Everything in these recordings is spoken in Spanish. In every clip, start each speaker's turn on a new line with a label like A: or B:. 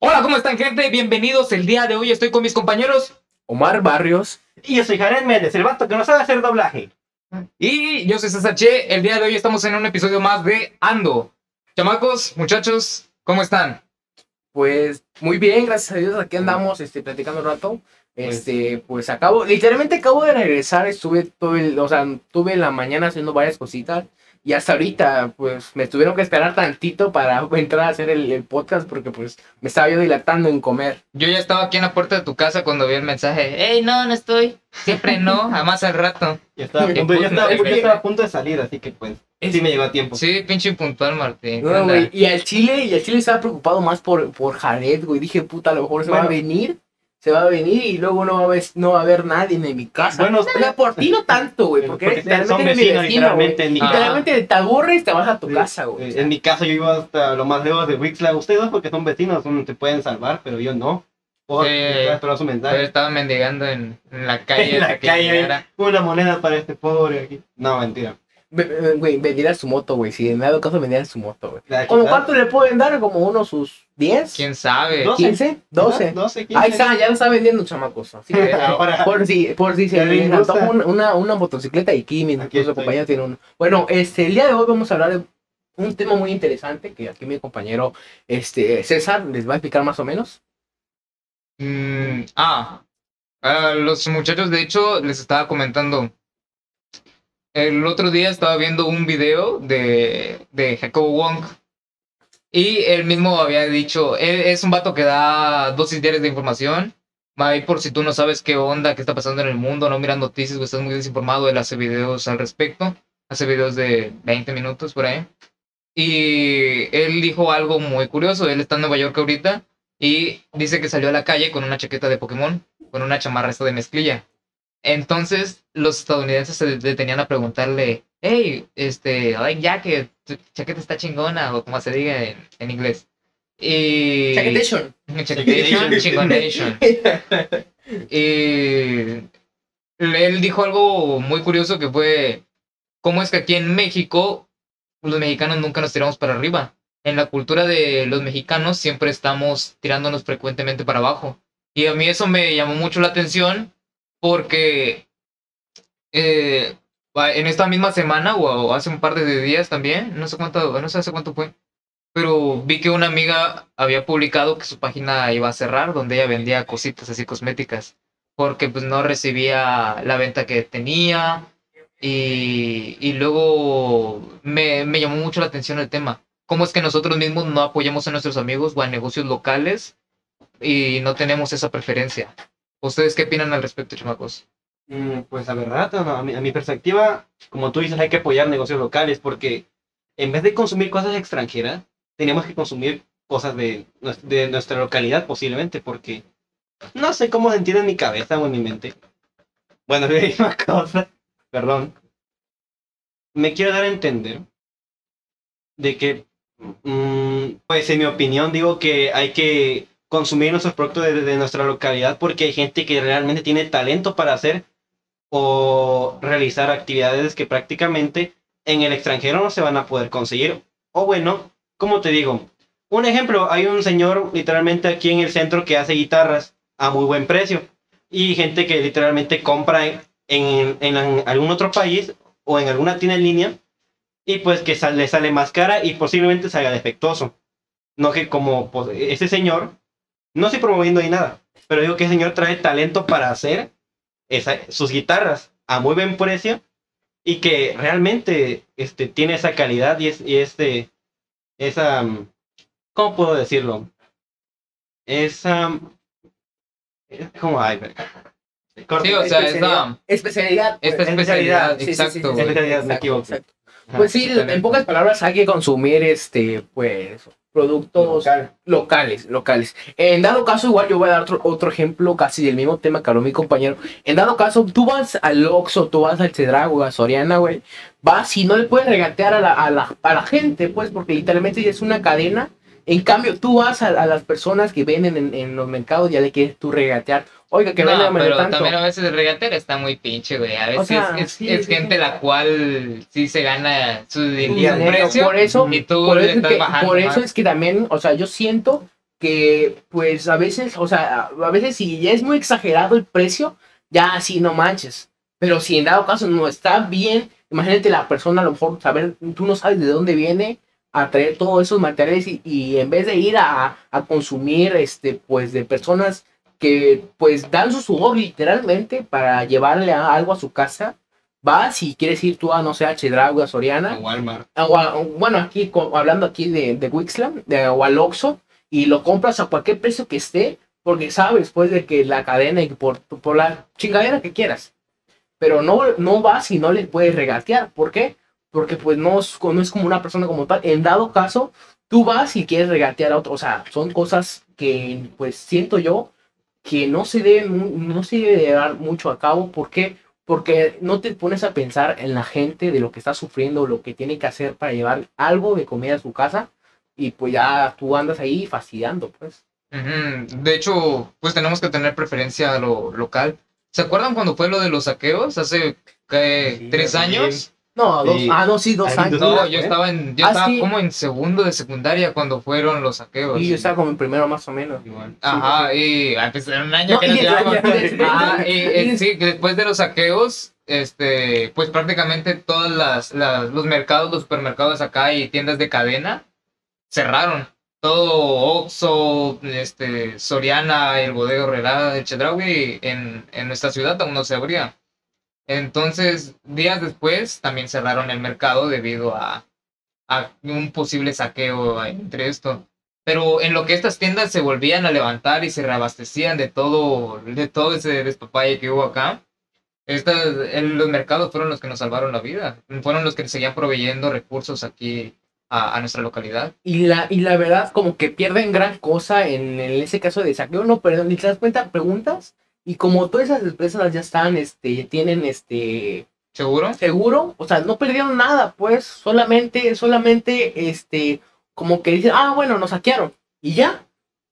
A: Hola, ¿cómo están, gente? Bienvenidos. El día de hoy estoy con mis compañeros.
B: Omar Barrios.
C: Y yo soy Jared Méndez, el vato que no sabe hacer doblaje.
A: Y yo soy César Che. El día de hoy estamos en un episodio más de Ando. Chamacos, muchachos, ¿cómo están?
B: Pues muy bien, gracias a Dios. Aquí andamos este, platicando un rato. Este, pues acabo, literalmente acabo de regresar. Estuve todo el, o sea, tuve la mañana haciendo varias cositas. Y hasta ahorita, pues me tuvieron que esperar tantito para entrar a hacer el, el podcast porque pues me estaba yo dilatando en comer.
A: Yo ya estaba aquí en la puerta de tu casa cuando vi el mensaje. ¡Ey, no, no estoy! Siempre no, jamás al rato.
C: Yo estaba, a punto,
A: puta,
C: estaba- estaba a punto de salir, así que pues sí me llegó a tiempo.
A: Sí, pinche puntual, Martín.
B: Y al Chile, y al Chile estaba preocupado más por, por Jared, güey. Dije, puta, a lo mejor se va a venir. Se va a venir y luego no va a haber, no va a haber nadie en mi casa.
C: Bueno,
B: o sea, por ti no tanto, güey, porque,
C: Porque
B: eres-
C: son
B: mi
C: vecinos,
B: vecino, güey.
C: literalmente, en mi
B: Literalmente te aburres y te vas a tu casa, güey.
C: Eh, En mi caso yo iba hasta lo más lejos de Wixla. Ustedes dos porque son vecinos, son- te pueden salvar, pero yo no. Por su
A: estaba mendigando en, en la calle.
C: En la calle,
A: llegara.
C: una moneda para este pobre aquí. No, mentira.
B: Güey, vendiera su moto, güey. Si me ha dado caso, vendiera su moto, güey.
C: La
B: ¿Cómo
C: quitar.
B: cuánto le pueden dar? ¿Como unos sus 10?
A: ¿Quién sabe?
C: Dos.
B: 15? 12.
C: 12, 15.
B: Ahí está, ya lo está vendiendo, chamacos. Así que,
C: Ahora,
B: por si, por si se les una, una, una motocicleta y aquí mi
C: Aquí
B: nuestro
C: estoy.
B: compañero tiene uno. Bueno, este, el día de hoy vamos a hablar de un tema muy interesante que aquí mi compañero este, César les va a explicar más o menos.
A: Mm, ah, a los muchachos, de hecho, les estaba comentando. El otro día estaba viendo un video de, de Jacobo Wong. Y él mismo había dicho, es un vato que da dosis diarias de información. Ahí por si tú no sabes qué onda, qué está pasando en el mundo, no miras noticias o estás muy desinformado, él hace videos al respecto. Hace videos de 20 minutos por ahí. Y él dijo algo muy curioso. Él está en Nueva York ahorita y dice que salió a la calle con una chaqueta de Pokémon, con una chamarra esta de mezclilla. Entonces los estadounidenses se detenían a preguntarle, hey, este, ay, ya que tu chaqueta está chingona, o como se diga en, en inglés. Y...
B: Chaquetation.
A: Chaquetation, chingonation. Y él dijo algo muy curioso que fue, ¿cómo es que aquí en México los mexicanos nunca nos tiramos para arriba? En la cultura de los mexicanos siempre estamos tirándonos frecuentemente para abajo. Y a mí eso me llamó mucho la atención porque eh, en esta misma semana o hace un par de días también, no sé cuánto, no sé hace cuánto fue, pero vi que una amiga había publicado que su página iba a cerrar, donde ella vendía cositas así cosméticas, porque pues no recibía la venta que tenía. Y, y luego me, me llamó mucho la atención el tema. ¿Cómo es que nosotros mismos no apoyamos a nuestros amigos o a negocios locales y no tenemos esa preferencia? ¿Ustedes qué opinan al respecto, chamacos?
C: Mm, Pues la verdad, a, mi, perspectiva, como tú dices, hay que apoyar negocios locales porque en vez de consumir cosas extranjeras, tenemos que consumir cosas de, de nuestra localidad posiblemente porque no sé cómo se entiende en mi cabeza o en mi mente. Bueno, la misma cosa, perdón. Me quiero dar a entender de que, mm, pues en mi opinión, digo que hay que consumir nuestros productos de, de nuestra localidad porque hay gente que realmente tiene talento para hacer o realizar actividades que prácticamente en el extranjero no se van a poder conseguir. O bueno, como te digo, un ejemplo, hay un señor literalmente aquí en el centro que hace guitarras a muy buen precio y gente que literalmente compra en, en- en algún otro país o en alguna tienda en línea y pues que le sale más cara y posiblemente salga defectuoso. No que como pues, ese señor, no estoy promoviendo ahí nada, pero digo que ese señor trae talento para hacer esa- sus guitarras a muy buen precio y que realmente este, tiene esa calidad y, es, y este, esa, mm, ¿cómo puedo decirlo? Esa, es como, ay. Corta.
A: Sí, o sea, es
B: especialidad.
A: la,
B: Especialidad.
A: esta
B: pues.
A: especialidad, exacto.
B: Pues sí, en pocas palabras hay que consumir este, pues, productos
C: Local.
B: locales, locales. En dado caso, igual yo voy a dar otro, otro ejemplo casi del mismo tema que habló mi compañero. En dado caso, tú vas al Oxxo, tú vas al Cedrago, a Soriana, güey, vas y no le puedes regatear a la, a la, a la gente, pues, porque literalmente es una cadena. En cambio, tú vas a, a las personas que venden en, en los mercados, ya le quieres tú regatear. Oiga, que
A: no,
B: de
A: pero
B: tanto.
A: también a veces el regatero está muy pinche, güey. A veces
B: sea,
A: es,
B: sí,
A: es
B: sí,
A: gente
B: sí.
A: la cual sí se gana su
B: Y
A: dinero, precio
B: por eso,
A: y tú
B: por eso, es
A: estás
B: que,
A: bajando
B: por eso
A: más.
B: es que también, o sea, yo siento que pues a veces, o sea, a veces si ya es muy exagerado el precio, ya así no manches. Pero si en dado caso no está bien, imagínate la persona a lo mejor saber, tú no sabes de dónde viene a traer todos esos materiales y, y en vez de ir a, a consumir este pues de personas que pues dan su sudor literalmente para llevarle a- algo a su casa, vas si quieres ir tú a no sé a Chedraui, a Soriana,
C: A Walmart.
B: o a- bueno, aquí co- hablando aquí de, de Wixlam, de, o al Oxxo, y lo compras a cualquier precio que esté, porque sabes pues de que la cadena y por, por la chingadera que quieras. Pero no, no vas y no le puedes regatear. ¿Por qué? Porque pues no es, no es como una persona como tal. En dado caso, tú vas y quieres regatear a otro. O sea, son cosas que pues siento yo que no se deben, mu- no se debe llevar mucho a cabo. ¿Por qué? Porque no te pones a pensar en la gente de lo que está sufriendo, lo que tiene que hacer para llevar algo de comida a su casa. Y pues ya tú andas ahí fastidiando, pues.
A: De hecho, pues tenemos que tener preferencia a lo local. ¿Se acuerdan cuando fue lo de los saqueos? Hace tres años.
B: No, dos,
C: Sí.
B: ah, no, sí, dos años.
A: No, yo estaba en, yo
B: Ah,
A: estaba
B: sí.
A: como en segundo de secundaria cuando fueron los saqueos.
B: Y yo estaba como en primero más o menos.
C: Igual.
A: Ajá, y ah, pues, era un año
B: No,
A: que
B: y
A: no
B: después-
A: llevaba.
B: después-
A: Ah, y, eh,
B: y-
A: sí, que después de los saqueos, este, pues prácticamente todas las, las- los mercados, los supermercados acá y tiendas de cadena cerraron. Todo Oxxo, este, Soriana, el Bodega Horrera, el Chedraui, en, en nuestra ciudad aún no se abría. Entonces, días después también cerraron el mercado debido a, un posible saqueo entre esto. Pero en lo que estas tiendas se volvían a levantar y se reabastecían de todo, de todo ese despapalle que hubo acá, el- los mercados fueron los que nos salvaron la vida. Fueron los que seguían proveyendo recursos aquí a, nuestra localidad.
B: Y la, y la verdad, como que pierden gran cosa en, en ese caso de saqueo, no, perdón, ni te das cuenta, preguntas, y como todas esas empresas ya están, este, tienen este
A: ¿Seguro?
B: seguro, o sea, no perdieron nada, pues, solamente, solamente, este, como que dicen, ah, bueno, nos saquearon, y ya.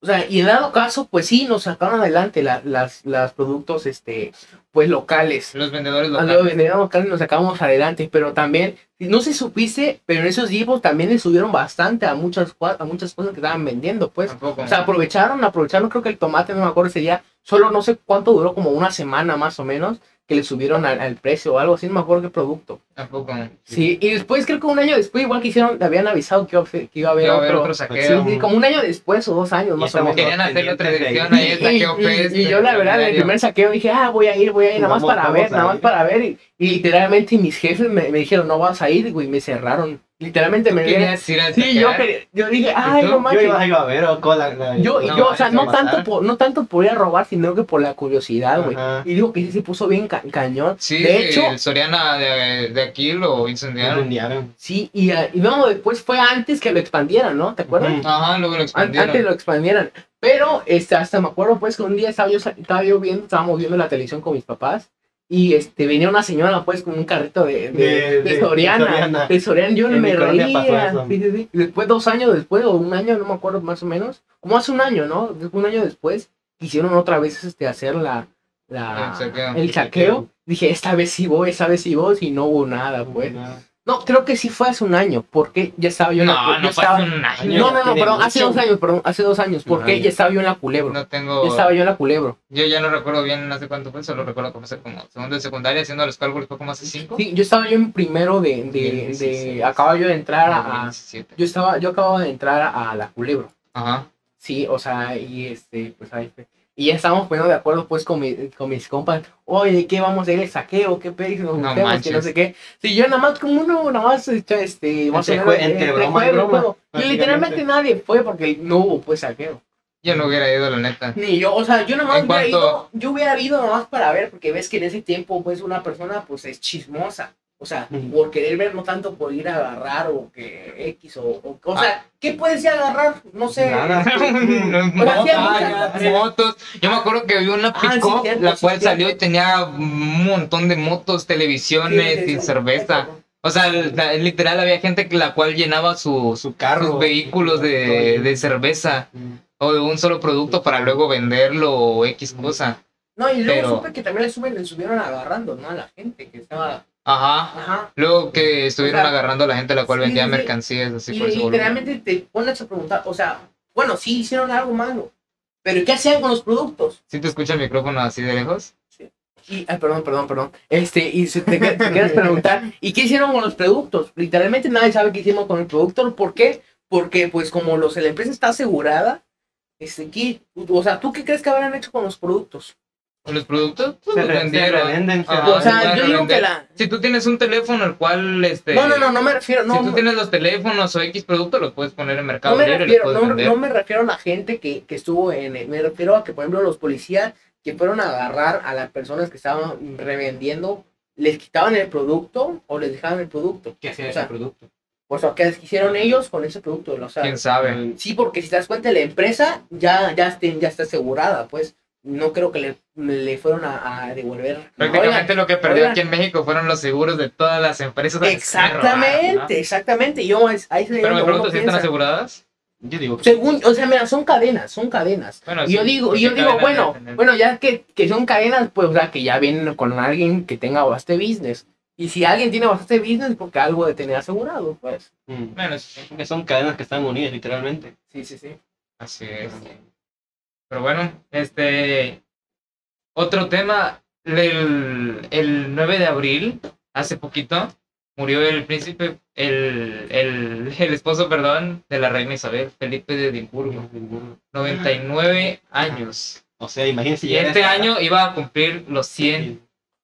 B: O sea, y en dado caso, pues sí, nos sacaron adelante la- las, las productos, este, pues locales.
A: Los vendedores
B: A
A: locales.
B: los vendedores locales nos sacamos adelante, pero también, no se supiste, pero en esos días también le subieron bastante a muchas, a muchas cosas que estaban vendiendo, pues.
A: Tampoco.
B: O sea, aprovecharon, aprovecharon, creo que el tomate, no me acuerdo ese día, solo no sé cuánto duró, como una semana más o menos, que le subieron al, al precio o algo así, no me acuerdo qué producto.
A: Tampoco.
B: Sí, y después creo que un año después, igual que hicieron, habían avisado que iba a, que iba a haber
A: Iba a haber
B: otro.
A: saqueo.
B: sí, como un año después o dos años
C: Y
B: más o menos.
A: Querían hacer otra edición
C: ahí.
A: ahí, el
B: Y,
A: saqueo
B: y- y yo la verdad, en el primer saqueo dije, ah, voy a ir, voy a ir, nada más para ver, nada más para ver. Y, y literalmente mis jefes me, me dijeron, no vas a ir, güey, me cerraron. Literalmente me dijeron,
A: ¿Querías ir al
B: sí, yo, quería- yo dije, ay, no
C: Yo
B: manches.
C: iba, iba a ver o con la, la-
B: Yo,
A: No,
B: yo, o sea, no tanto, por, no tanto por ir a robar, sino que por la curiosidad, güey. Y digo que sí se puso bien ca- cañón.
A: Sí,
B: de hecho,
A: el Soriana de, de aquí lo incendiaron.
B: Sí, y, ah, y después fue antes que lo expandieran, ¿no? ¿Te acuerdas?
A: Ajá, luego lo
B: An-
A: expandieron.
B: antes lo expandieran. Pero este, hasta me acuerdo pues que un día estaba yo, estaba yo viendo, estábamos viendo la televisión con mis papás. Y este venía una señora pues con un carrito de, de,
C: De-
B: de
C: de-
B: Soriana,
C: de Soriana.
B: de Soriana, yo
C: En
B: me reía.
C: eso.
B: Sí, sí, sí. Y después, dos años después, o un año, no me acuerdo más o menos, como hace un año, ¿no? Un año después, quisieron otra vez este, hacer la, la,
A: El saqueo.
B: el saqueo. Dije, esta vez sí voy, esta vez sí voy, y no hubo nada, pues. No, creo que sí fue hace un año, porque ya estaba yo en la,
A: No,
B: yo
A: no fue
B: estaba,
A: hace un año.
B: no, no, no, perdón, hace dos años, perdón, hace dos años, porque
C: Ajá.
B: ya estaba yo en la culebro.
A: No tengo.
B: Ya estaba yo en la culebro.
A: Yo ya no recuerdo bien hace cuánto fue, solo recuerdo que fue como segundo de secundaria, haciendo los cálculos fue como hace cinco.
B: Sí, yo estaba yo en primero de, de, de,
A: 16.
B: acababa yo de entrar a,
A: 2017.
B: yo estaba, yo acababa de entrar a, la culebro.
A: Ajá.
B: Sí, o sea, y este, pues ahí fue. Y ya estábamos poniendo de acuerdo pues con, mi- con mis compas, oye, ¿qué vamos a ir el saqueo? ¿Qué pedo? Nos
A: No
B: juntemos, que no sé qué. Sí, yo nada más como uno, nada más, este, este más
C: Entre jue- entre broma y broma.
B: Y literalmente nadie fue porque no hubo pues saqueo.
A: Yo no hubiera ido, la neta.
B: Ni yo, o sea, yo nada más
A: En
B: hubiera
A: cuanto-
B: ido, yo hubiera ido nada más para ver, porque ves que en ese tiempo, pues, una persona, pues, es chismosa. O sea, por querer ver, no tanto por ir a agarrar o que X o... O, o
A: Ah.
B: sea, ¿qué puedes ir a agarrar? No sé.
C: Nada.
A: Motos, motos. Yo me acuerdo que vi una
B: Ah, sí,
A: pick la
B: sí,
A: cual salió y tenía un montón de motos, televisiones
B: Sí, sí,
A: y cerveza. O sea, literal había gente que la cual llenaba su,
C: Su carro.
A: sus vehículos de, de cerveza o de un solo producto para luego venderlo o X cosa.
B: No, y luego
A: Pero-
B: supe que también le, suben, le subieron agarrando, ¿no? A la gente que estaba...
A: Ajá.
B: Ajá.
A: Luego que estuvieron
B: O sea,
A: agarrando a la gente la cual
B: sí,
A: vendía
B: sí, sí.
A: mercancías así
B: Y,
A: por volumen.
B: realmente te pones a preguntar, o sea, Bueno, sí hicieron algo malo. Pero ¿qué hacían con los productos?
A: ¿Sí te escucha el micrófono así de lejos?
B: Y, ay, perdón, perdón, perdón. Este, y si te, te quieres preguntar, ¿y qué hicieron con los productos? Literalmente nadie sabe qué hicimos con el producto. ¿Por qué? Porque, pues, como los, la empresa está asegurada, este, ¿qué- o sea, ¿tú qué crees que habrán hecho con los productos?
A: ¿Con los productos? Pues
C: Se
A: los
C: se
A: vendieron.
C: revenden, se
A: Ajá,
B: o sea, yo digo que la...
A: Si tú tienes un teléfono el cual, este...
B: No, no, no, no me refiero, no,
A: si tú tienes los teléfonos o X producto, los puedes poner en Mercado
B: no me
A: Libre y los
B: refiero,
A: puedes
B: no, me refiero a la gente que, que estuvo en, el- me refiero a que, por ejemplo, los policías que fueron a agarrar a las personas que estaban revendiendo, les quitaban el producto o les dejaban el producto.
C: ¿Qué hacía
B: O
C: ese
B: sea,
C: producto?
B: O sea, ¿qué hicieron ellos con ese producto? O sea,
A: ¿Quién sabe?
B: Sí, porque si te das cuenta, la empresa ya, ya, esté- ya está asegurada, pues no creo que le, le fueron a, a devolver.
A: Prácticamente
B: Oigan,
A: lo que perdió
B: oigan.
A: aquí en México fueron los seguros de todas las empresas. se robaron,
B: Exactamente,
A: ¿no?
B: exactamente. Yo, es- ahí se
A: Pero me pregunto si están aseguradas.
C: Yo digo que
B: Según, o sea, mira, son cadenas, son cadenas.
A: Bueno,
B: Y yo
A: sí,
B: digo, y yo digo, bueno, bueno, ya que, que son cadenas, pues, o sea, que ya vienen con alguien que tenga bastante business. Y si alguien tiene bastante business, porque algo de tener asegurado, pues.
C: Mm.
A: Bueno,
C: Que son cadenas que están unidas, literalmente.
B: Sí, sí, sí.
A: así es. Pero bueno, este. Otro tema. El, el 9 de abril, hace poquito, murió el príncipe, el, el, el esposo, perdón, de la reina Isabel, Felipe de Edimburgo. 99 años.
C: O sea, imagínense
A: Y este año iba a cumplir los 100.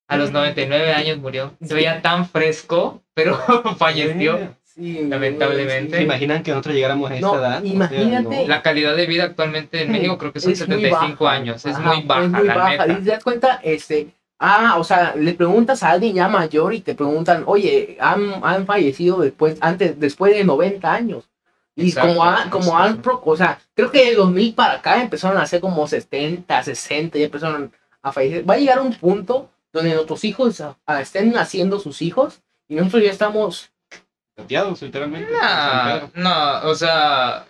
A: A los 99 años murió. Se veía tan fresco, pero falleció.
B: Sí,
A: Lamentablemente.
C: ¿Se imaginan que nosotros llegáramos a esta
B: No,
C: edad? O sea,
B: imagínate.
C: no.
A: La calidad de vida actualmente en México creo que son
B: Es muy
A: 75
B: baja.
A: años. Es
B: Ajá,
A: muy baja,
B: es muy
A: la
B: baja.
A: neta.
B: Y te das cuenta, este, ah, o sea, le preguntas a alguien ya mayor y te preguntan, oye, han, han fallecido después, antes, después de 90 años. Y
A: Exacto,
B: como, ha- como
A: exacto.
B: han, pro- o sea, creo que de 2000 para acá empezaron a hacer como 70, 60, y empezaron a fallecer. Va a llegar un punto donde nuestros hijos ah, ah, estén naciendo sus hijos y nosotros ya estamos
C: Literalmente.
A: No, no, o sea,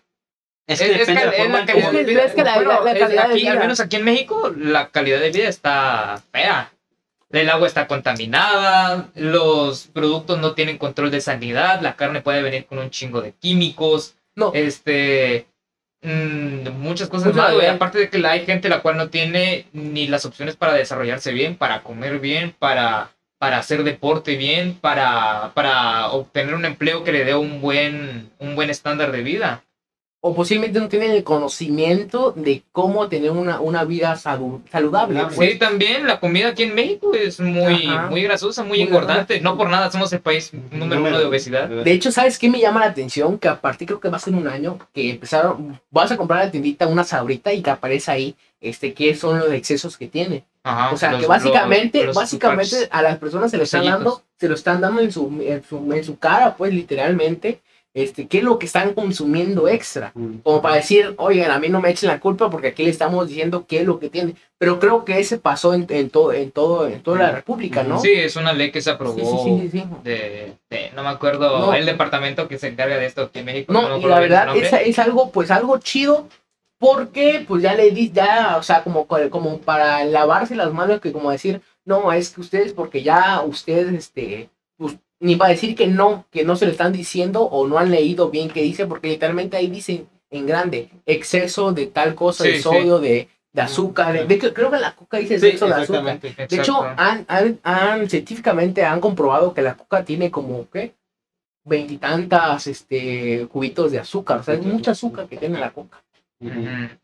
C: Es que
A: es
C: depende de la forma en.
B: Es que la-
A: Bueno,
B: la- la
A: es
B: calidad de
A: aquí, Al menos aquí en México, la calidad de vida está fea. El agua está contaminada, los productos no tienen control de sanidad, la carne puede venir con un chingo de químicos,
B: No.
A: este, mm, muchas cosas
B: Mucha
A: más, güey. Aparte de que hay gente la cual no tiene ni las opciones para desarrollarse bien, para comer bien, para, para hacer deporte bien, para, para obtener un empleo que le dé un buen, un buen estándar de vida.
B: O posiblemente no tienen el conocimiento de cómo tener una, una vida salu- saludable. Pues.
A: Sí, también la comida aquí en México es muy,
B: Ajá.
A: muy grasosa, muy,
B: Muy
A: engordante. No por nada somos el país número uno de obesidad.
B: De hecho, ¿sabes qué me llama la atención? Que a partir, creo que va a ser un año, que empezaron, vas a comprar a la tiendita una sabrita y que aparece ahí, este, qué son los excesos que tiene.
A: Ajá,
B: O sea,
A: los-
B: que básicamente,
A: los- los
B: básicamente a las personas se lo
A: los
B: están dando, se lo están dando en su, en su, en su cara, pues, literalmente, este, qué es lo que están consumiendo extra.
C: Mm.
B: Como para decir, oigan, a mí no me echen la culpa porque aquí le estamos diciendo qué es lo que tiene. Pero creo que ese pasó en, en todo, en todo, en toda la república, ¿no?
A: Sí, es una ley que se aprobó
B: sí, sí, sí, sí.
A: De, de- no me acuerdo,
B: No.
A: el departamento que se encarga de esto aquí en México.
B: No,
A: me
B: y la verdad es algo, pues algo chido, porque pues ya le di, ya, o sea, como, como para lavarse las manos, que como decir, no, es que ustedes, porque ya ustedes, este, pues, ni para decir que no, que no se lo están diciendo o no han leído bien qué dice, porque literalmente ahí dicen en grande, exceso de tal cosa, de
A: sí.
B: sodio, de, de azúcar, de, de que- creo que la coca dice
C: Sí,
B: exceso de azúcar. De hecho, han, han, han- científicamente han comprobado que la coca tiene como, ¿qué? Veintitantas este, cubitos de azúcar. O sea, es mucha azúcar que tiene la coca.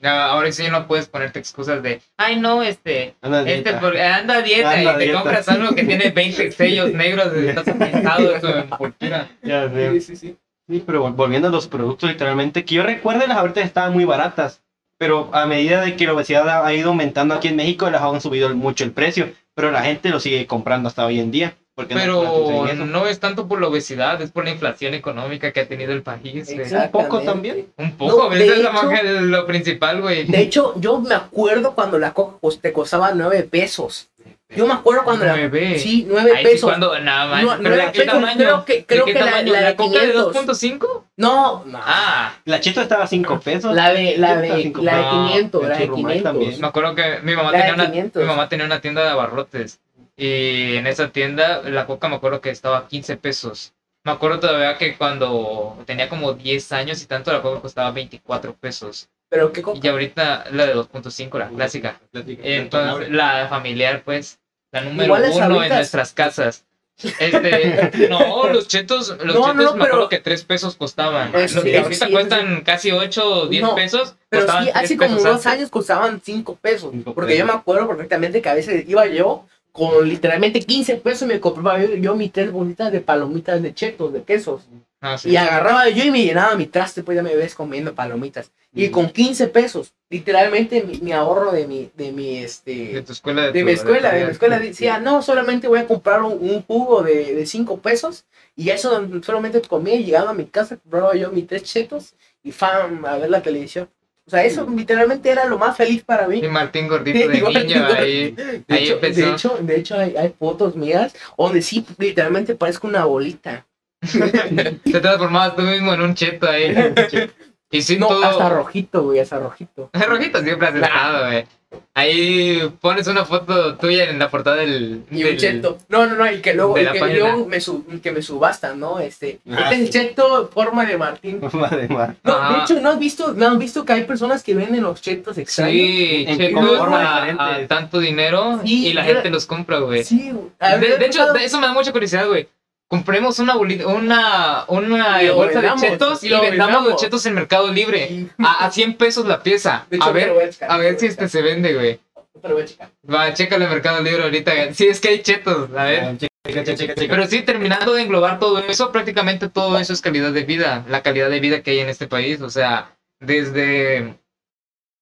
A: Ahora sí no puedes ponerte excusas de, ay no, este,
C: Anda,
A: este
C: dieta.
A: por- anda a dieta
C: Anda
A: y te
C: dieta.
A: compras algo que tiene 20 sellos negros estás en su envoltura.
C: Ya sé.
B: sí, sí.
C: Sí, pero vol- volviendo a los productos, literalmente, que yo recuerde, las ahorita estaban muy baratas, pero a medida de que la obesidad ha ido aumentando aquí en México, las han subido mucho el precio, pero la gente lo sigue comprando hasta hoy en día. Porque no
A: Pero
C: eso.
A: no es tanto por la obesidad, es por la inflación económica que ha tenido el país.
C: Un poco también.
A: Un poco,
B: No, de
A: eso es más que- lo principal, güey.
B: De hecho, yo me acuerdo cuando la coca cos- te costaba nueve pesos. Yo me acuerdo cuando la...
A: Nueve.
B: Sí, nueve
A: Ay, sí,
B: pesos.
A: cuando, nada más.
B: No,
A: pero ¿de qué
B: pesos,
A: tamaño?
B: creo que-
A: ¿De
B: creo
A: qué
B: que la-
A: tamaño?
B: la de
A: coca de
B: 500.
A: 2.5?
B: No, no.
A: Ah,
C: La cheto estaba a 5 pesos.
B: la de, la de, la de
A: No,
B: 500,
C: el
B: la de
C: churrumais
B: 500.
C: también.
A: me acuerdo que mi mamá,
B: La de
A: tenía una,
B: 500.
A: mi mamá tenía una tienda de abarrotes. Y en esa tienda la coca me acuerdo que estaba a 15 pesos. Me acuerdo todavía que cuando tenía como 10 años y tanto la coca costaba 24 pesos.
B: Pero qué coca.
A: Y ahorita la de 2.5, la clásica. Entonces, la familiar, pues, la número uno en nuestras casas. Este, no, los chetos, los
B: No,
A: chetos
B: no,
A: me acuerdo
B: pero-
A: que 3 pesos costaban.
B: Es-
A: los
B: sí,
A: que ahorita
B: sí,
A: cuestan casi 8 o 10
B: No,
A: pesos,
B: Pero sí,
A: 3
B: hace como
A: antes.
B: años costaban 5 pesos.
C: Cinco
B: porque
C: pesos.
B: yo me acuerdo perfectamente que a veces iba yo con literalmente 15 pesos me compraba yo, yo mis tres bolitas de palomitas de chetos, de quesos.
A: Ah, sí.
B: Y agarraba yo y me llenaba mi traste, pues ya me ves comiendo palomitas. Y
C: Mm.
B: con 15 pesos, literalmente mi, mi ahorro de mi, de mi,
A: De
B: este...
A: tu escuela. De,
B: De
A: tu-
B: mi escuela, de mi escuela decía, no, solamente voy a comprar un, un jugo de, de 5 pesos y eso solamente comía y llegaba a mi casa, compraba yo mis tres chetos y fam, a ver la televisión. O sea, eso literalmente era lo más feliz para mí.
A: Y Martín gordito de niño ahí.
B: De
A: Ahí
B: hecho,
A: empezó.
B: de hecho, de hecho hay, hay fotos mías donde sí literalmente parezco una bolita.
A: Te transformabas tú mismo en un cheto ahí. Y sí,
B: No,
A: todo.
B: hasta rojito, güey, hasta rojito.
A: Rojito siempre has estado, güey. Ahí pones una foto tuya en la portada del.
B: Y
A: del-
B: un cheto. No, no, no, y que luego,
A: de
B: y que luego me, sub- que me subastan, ¿no? Este,
C: Ah,
B: este es
C: sí.
B: cheto forma de Martín.
C: Madre mía.
B: No, de
A: Ah.
B: hecho, ¿no has visto, no has visto que hay personas que venden los chetos extraños?
A: Sí,
C: En-
A: chetos a, a tanto dinero
B: Sí,
A: y la gente los compra, güey.
B: Sí, güey. A
A: De,
B: ver,
A: de hecho, de eso me da mucha curiosidad, güey. Compremos una bolita, una, una
B: Y
A: bolsa de chetos
B: y
A: y
B: lo
A: vendamos
B: vendamos.
A: los chetos en Mercado Libre. A, a 100 pesos la pieza.
B: Hecho,
A: A ver,
B: a
A: ver si
B: a
A: este se vende, güey.
B: Te lo voy a checar.
A: Va, chécale en Mercado Libre ahorita. Sí, es que hay chetos, a ver.
C: Ah, Checa, checa, checa, checa.
A: Pero sí, terminando de englobar todo eso, prácticamente todo eso es calidad de vida, la calidad de vida que hay en este país, o sea, desde,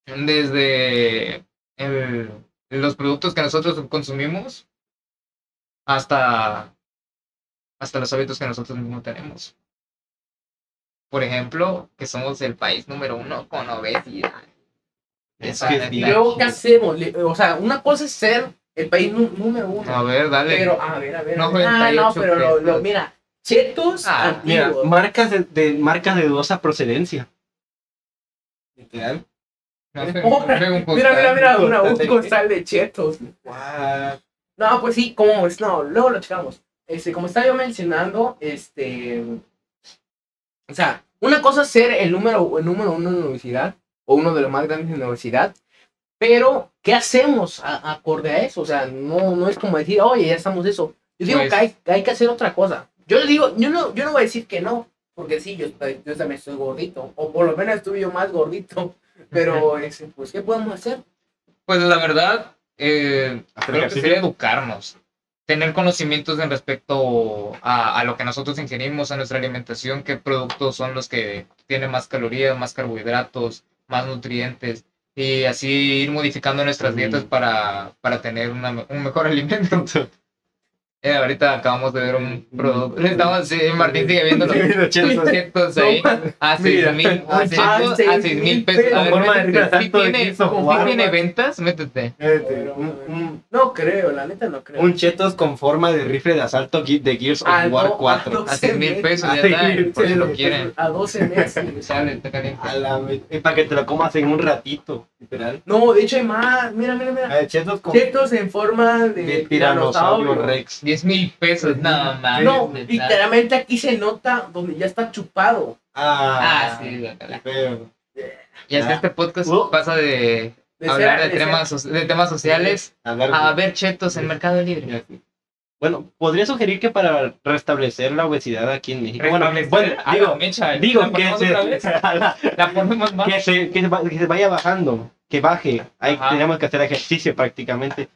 A: desde el- los productos que nosotros consumimos hasta, hasta los hábitos que nosotros mismos tenemos. Por ejemplo, que somos el país número uno con obesidad.
C: Es
A: Esa
C: que
B: luego, ¿qué hacemos? O sea, una cosa es ser el país número uno.
A: A ver, dale.
B: Pero, a ver, a ver.
A: No,
B: ah, no,
A: 98
B: pero lo, lo-
A: pesos.
B: mira, chetos
A: Ah,
C: Mira,
B: antiguos.
C: marcas de, de- marcas de dudosa procedencia. Literal.
A: No
B: Oh, Mira, mira, mira, una, un
C: Costal.
B: costal de chetos.
C: What?
B: No, pues sí, ¿cómo es? No, luego lo checamos. Este, como estaba yo mencionando, este. O sea, una cosa es ser el número, el número uno en la universidad, o uno de los más grandes en la universidad, pero, ¿qué hacemos a- acorde a eso? O sea, no, no es como decir, oye, ya estamos eso. Yo digo
A: Pues-
B: que hay, hay que hacer otra cosa. Yo le digo, yo no, yo no voy a decir que no, porque sí, yo, yo también estoy gordito, o por lo menos estuve yo más gordito, pero, este, pues, ¿qué podemos hacer?
A: Pues la verdad, eh,
C: Hacer
A: creo que
C: ejercicio.
A: sería educarnos, tener conocimientos en respecto a, a lo que nosotros ingerimos, a nuestra alimentación, qué productos son los que tienen más calorías, más carbohidratos, más nutrientes, y así ir modificando nuestras dietas para, para tener una un mejor alimento. Eh, ahorita acabamos de ver un producto, estamos, sí, Martín sigue viendo los
C: Los chetos.
A: chetos ahí a seis
C: Mira,
A: mil,
C: a
A: un
C: seis-
A: cheto
B: a
A: a
B: seis
A: seis
B: mil
A: pesos. A ver, Sí
C: todo
A: tiene, sí
C: jugar,
A: tiene ventas, métete.
C: Este, un, un-
B: No creo, la neta no creo.
C: un chetos con forma de rifle de asalto de Gears of
B: Ah,
C: War
B: no,
C: 4.
B: ah,
A: A seis mil pesos,
C: A
A: ya está, por si lo quieren.
B: A 12 meses.
A: Sale, está caliente.
C: A la y para que te lo comas en un ratito, literal.
B: No, de hecho hay más. Mira, mira, mira.
C: Ah, chetos con
B: Chetos en forma de,
C: de tiranosaurio rex.
A: 10 mil pesos, no mames.
B: No, literalmente aquí se nota donde ya está chupado.
A: Ah,
C: Ah,
A: sí. Y es que
C: Ah.
A: este podcast
C: Uh.
A: pasa de
B: De
A: hablar
B: ser-
A: de
B: de
A: temas, so- de temas sociales
C: Hablar
A: a ver chetos en Mercado Libre.
C: Bueno, podría sugerir que para restablecer la obesidad aquí en México. Bueno, bueno,
A: A la
C: digo,
A: mecha,
C: digo
A: ¿la
C: que se,
A: otra vez? La ponemos más.
C: que, se, que, se va- que se vaya bajando, que baje. Ahí
A: Ajá.
C: tenemos que hacer ejercicio prácticamente.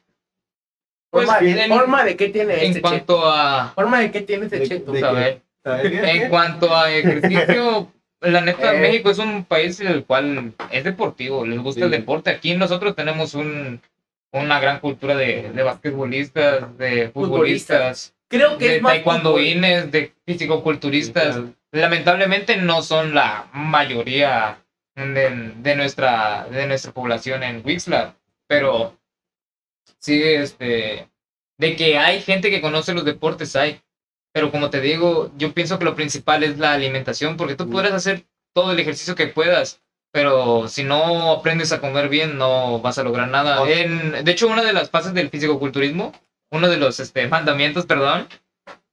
A: Pues,
B: forma,
A: en-
B: forma de qué tiene
A: En
B: este cheto.
A: cuanto a,
B: Forma de qué tiene este
C: De-
B: cheto.
C: de-
A: a ver,
C: ¿sabes?
A: en cuanto a ejercicio, la neta,
B: Eh.
A: México es un país en el cual es deportivo, les gusta el
C: Sí.
A: deporte. Aquí nosotros tenemos un, una gran cultura de, de basquetbolistas, de futbolistas,
B: Creo que
A: de
B: es más.
A: taekwondoines, de fisicoculturistas. Lamentablemente no son la mayoría de, de nuestra, de nuestra población en Wixla, pero sí, este, de que hay gente que conoce los deportes, hay. Pero como te digo, yo pienso que lo principal es la alimentación, porque tú podrás hacer todo el ejercicio que puedas, pero si no aprendes a comer bien, no vas a lograr nada.
C: Oh.
A: En, de hecho, una de las fases del fisicoculturismo, uno de los este, mandamientos, perdón,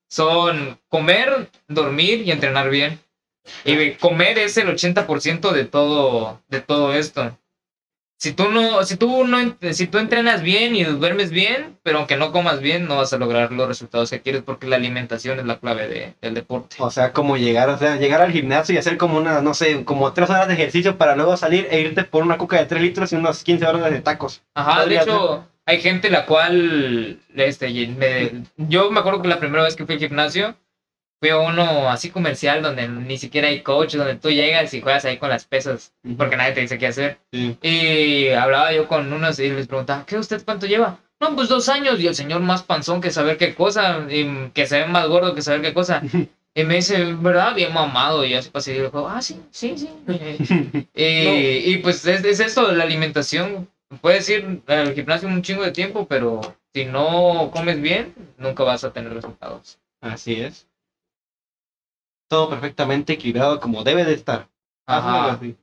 A: son comer, dormir y entrenar bien. Y comer es el 80% de todo, de todo esto. Si tú no, si tú no, si tú entrenas bien y duermes bien, pero aunque no comas bien, no vas a lograr los resultados que quieres porque la alimentación es la clave de, del deporte.
C: O sea, como llegar, o sea, llegar al gimnasio y hacer como una, no sé, como tres horas de ejercicio para luego salir e irte por una coca de tres litros y unas 15 horas de tacos.
A: Ajá, de hecho, hay gente la cual, este, me- yo me acuerdo que la primera vez que fui al gimnasio, fui a uno así comercial donde ni siquiera hay coach, donde tú llegas y juegas ahí con las pesas, porque nadie te dice qué hacer.
C: Sí.
A: Y hablaba yo con unos y les preguntaba, ¿qué usted cuánto lleva? No, pues dos años y el señor más panzón que saber qué cosa, y que se ve más gordo que saber qué cosa. Y me dice, ¿verdad? Bien mamado. Y yo así pasé y dijo, ah, sí, sí, sí. Y, y pues es, es esto, la alimentación. Puedes ir al gimnasio un chingo de tiempo, pero si no comes bien, nunca vas a tener resultados.
C: Así es. Todo perfectamente equilibrado como debe de estar. Algo
A: Ajá.
C: así.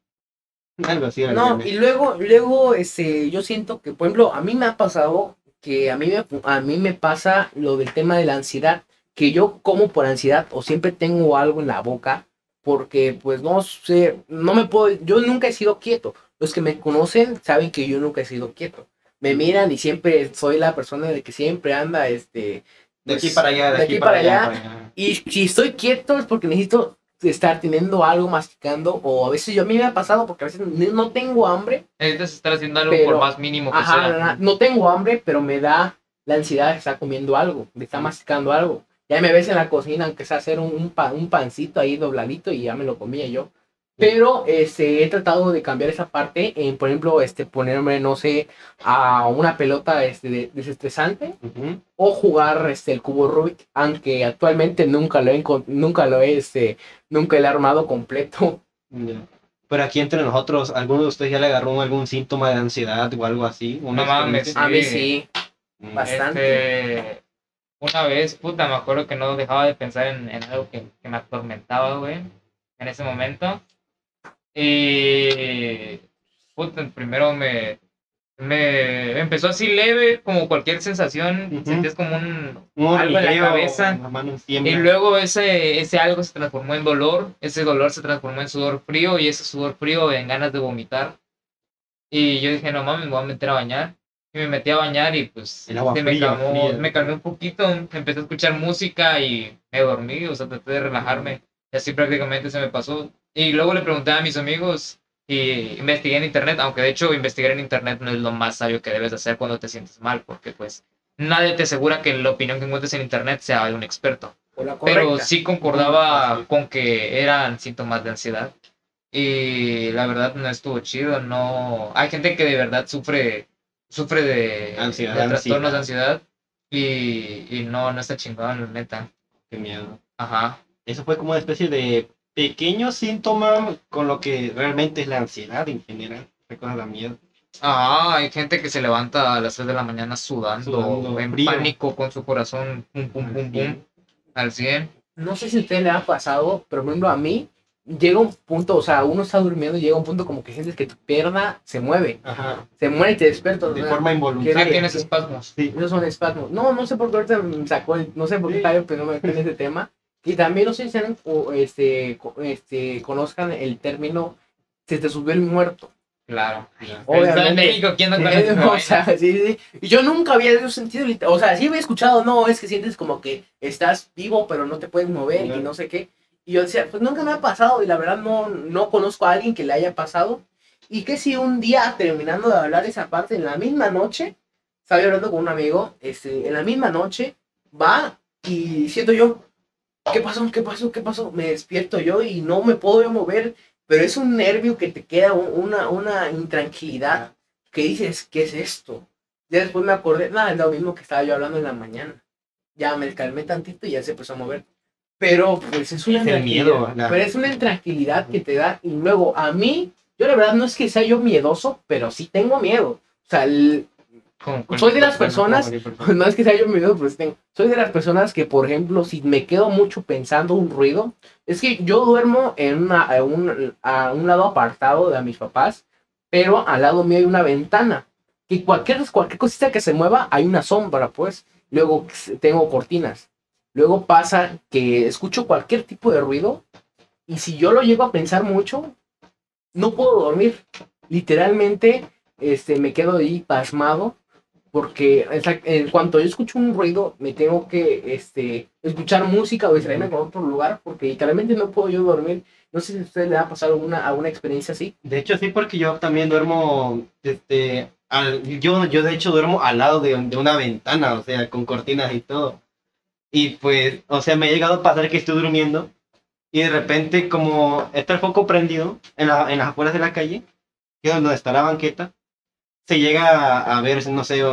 C: Algo así.
B: No, y luego, luego, este, yo siento que, por ejemplo, a mí me ha pasado que a mí me, a mí me pasa lo del tema de la ansiedad, que yo como por ansiedad o siempre tengo algo en la boca, porque pues no sé, no me puedo, yo nunca he sido quieto. Los que me conocen saben que yo nunca he sido quieto. Me miran y siempre soy la persona de que siempre anda, este,
C: De aquí
B: pues,
C: para allá, de, aquí, para allá.
B: y si estoy quieto es porque necesito estar teniendo algo masticando, o a veces yo a mí me ha pasado porque a veces no tengo hambre,
A: Necesitas estar haciendo algo
B: Pero-
A: por más mínimo que
B: Ajá,
A: sea.
B: no tengo hambre, pero me da la ansiedad de estar comiendo algo, de estar masticando algo. Ya me ves en la cocina, aunque sea hacer un, un, pa- un pancito ahí dobladito y ya me lo comía yo. Pero este, he tratado de cambiar esa parte, en, por ejemplo, este, ponerme, no sé, a una pelota este, de- desestresante o jugar este, el cubo Rubik, aunque actualmente nunca lo he, nunca lo he, este, nunca lo he armado completo.
C: Pero aquí entre nosotros, ¿alguno de ustedes ya le agarró algún síntoma de ansiedad o algo así? ¿Una
A: No mames.
B: A mí
A: Sí.
B: sí.
C: Mm.
B: bastante.
A: Este, una vez, puta, me acuerdo que no dejaba de pensar en, en algo que, que me atormentaba, güey, en ese momento. Y, puta, primero me, me empezó así leve, como cualquier sensación,
C: Ujú.
A: sentías como un,
C: Un
A: algo en la cabeza. y luego ese, ese algo se transformó en dolor, ese dolor se transformó en sudor frío y ese sudor frío en ganas de vomitar. Y yo dije, no mames, me voy a meter a bañar. Y me metí a bañar y pues
C: El agua
A: se me,
C: fría,
A: calmó,
C: fría.
A: me calmé un poquito, empecé a escuchar música y me dormí, o sea, traté de relajarme. Y así prácticamente se me pasó. Y luego le pregunté a mis amigos y investigué en internet, aunque de hecho investigar en internet no es lo más sabio que debes hacer cuando te sientes mal, porque pues nadie te asegura que la opinión que encuentres en internet sea de un experto pero sí concordaba con que eran síntomas de ansiedad. Y la verdad no estuvo chido, no... Hay gente que de verdad sufre, sufre de,
C: Ansiedad,
A: de trastornos de
C: ansiedad.
A: ansiedad y, y no, no está chingón, la neta.
C: Qué miedo.
A: Ajá.
C: Eso fue como una especie de pequeño síntoma con lo que realmente es la ansiedad en general. Qué cosa da miedo.
A: Ajá, hay gente que se levanta a las 3 de la mañana sudando,
C: Sudando,
A: en
C: frío.
A: pánico con su corazón, pum, pum, pum, pum, al 100.
B: no sé si a ustedes le ha pasado, pero por ejemplo a mí llega un punto, o sea, uno está durmiendo y llega un punto como que sientes que tu pierna se mueve,
C: Ajá.
B: se mueve y te despiertas.
C: De
B: o sea,
C: forma involuntaria.
A: tienes espasmos.
C: Sí.
B: Esos son espasmos. No, no sé por qué ahorita me sacó, el- no sé por qué
C: Sí.
B: estaba yo pensando en ese tema. Y también no sé si sean, o, este, este, conozcan el término se te subió el muerto.
A: Claro. Está en
B: Obviamente.
A: México, ¿quién no conoce
B: o sea, sí, sí. Y yo nunca había sentido, o sea, sí había escuchado, no, es que sientes como que estás vivo, pero no te puedes mover y no sé qué. Y yo decía, pues nunca me ha pasado y la verdad no, no conozco a alguien que le haya pasado. Y que si un día, terminando de hablar esa parte, en la misma noche, estaba hablando con un amigo, este, en la misma noche, va y siento yo, ¿qué pasó? ¿Qué pasó? ¿Qué pasó? Me despierto yo y no me puedo mover, pero es un nervio que te queda, un- una, una intranquilidad que dices, ¿qué es esto? Ya después me acordé, nada, es lo mismo que estaba yo hablando en la mañana. Ya me calmé tantito y ya se empezó a mover. Pero pues es una
C: Es el miedo, la-
B: Pero es una intranquilidad que te da. Y luego a mí, yo la verdad no es que sea yo miedoso, pero sí tengo miedo. O sea, el- Soy de las personas-
A: persona.
B: no es que sea yo miedoso, pero sí tengo. Soy de las personas que, por ejemplo, si me quedo mucho pensando un ruido, es que yo duermo en una, a un, a un lado apartado de mis papás, pero al lado mío hay una ventana. Que cualquier, cualquier cosita que se mueva, hay una sombra, pues. Luego tengo cortinas. luego pasa que escucho cualquier tipo de ruido y si yo lo llego a pensar mucho, no puedo dormir. Literalmente, este, me quedo ahí pasmado porque en cuanto yo escucho un ruido, me tengo que este, escuchar música o distraerme con otro lugar porque literalmente no puedo yo dormir. No sé si a usted le ha pasado alguna, alguna experiencia así.
C: De hecho, sí, porque yo también duermo, este, al, yo, yo de hecho duermo al lado de, de una ventana, o sea, con cortinas y todo. Y pues, o sea, me ha llegado a pasar que estoy durmiendo y de repente, como está el foco prendido en, la- en las afueras de la calle, que es donde está la banqueta, se llega a, ver, no sé,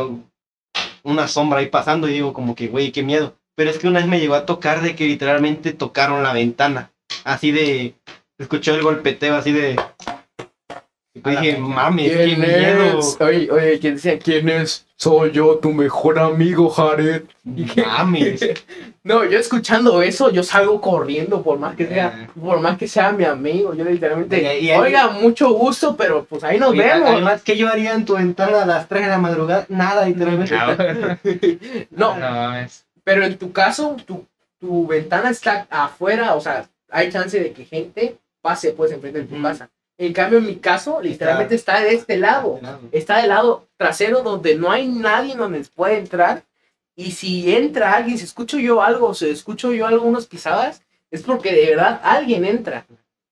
C: una sombra ahí pasando y digo como que, güey, qué miedo. Pero es que una vez me llegó a tocar de que literalmente tocaron la ventana, así de, escuchó el golpeteo así de... Y pues dije, mames, qué miedo.
B: Oye, oye, ¿quién decía quién es? Soy yo, tu mejor amigo, Jared.
C: Mames.
B: No, yo escuchando eso, yo salgo corriendo, por más que sea,
C: Eh.
B: por más que sea mi amigo. Yo literalmente,
C: Y- y ahí-
B: oiga, mucho gusto, pero pues ahí nos
C: Y
B: vemos.
C: Además, ¿qué yo haría en tu ventana a las 3 de la madrugada? Nada, literalmente.
B: No,
A: No mames.
B: pero en tu caso, tu, tu ventana está afuera, o sea, hay chance de que gente pase pues enfrente de tu casa. En cambio, en mi caso, literalmente está de este lado. está del lado trasero donde no hay nadie donde puede entrar. Y si entra alguien, si escucho yo algo, si escucho yo algunas pisadas, es porque de verdad alguien entra.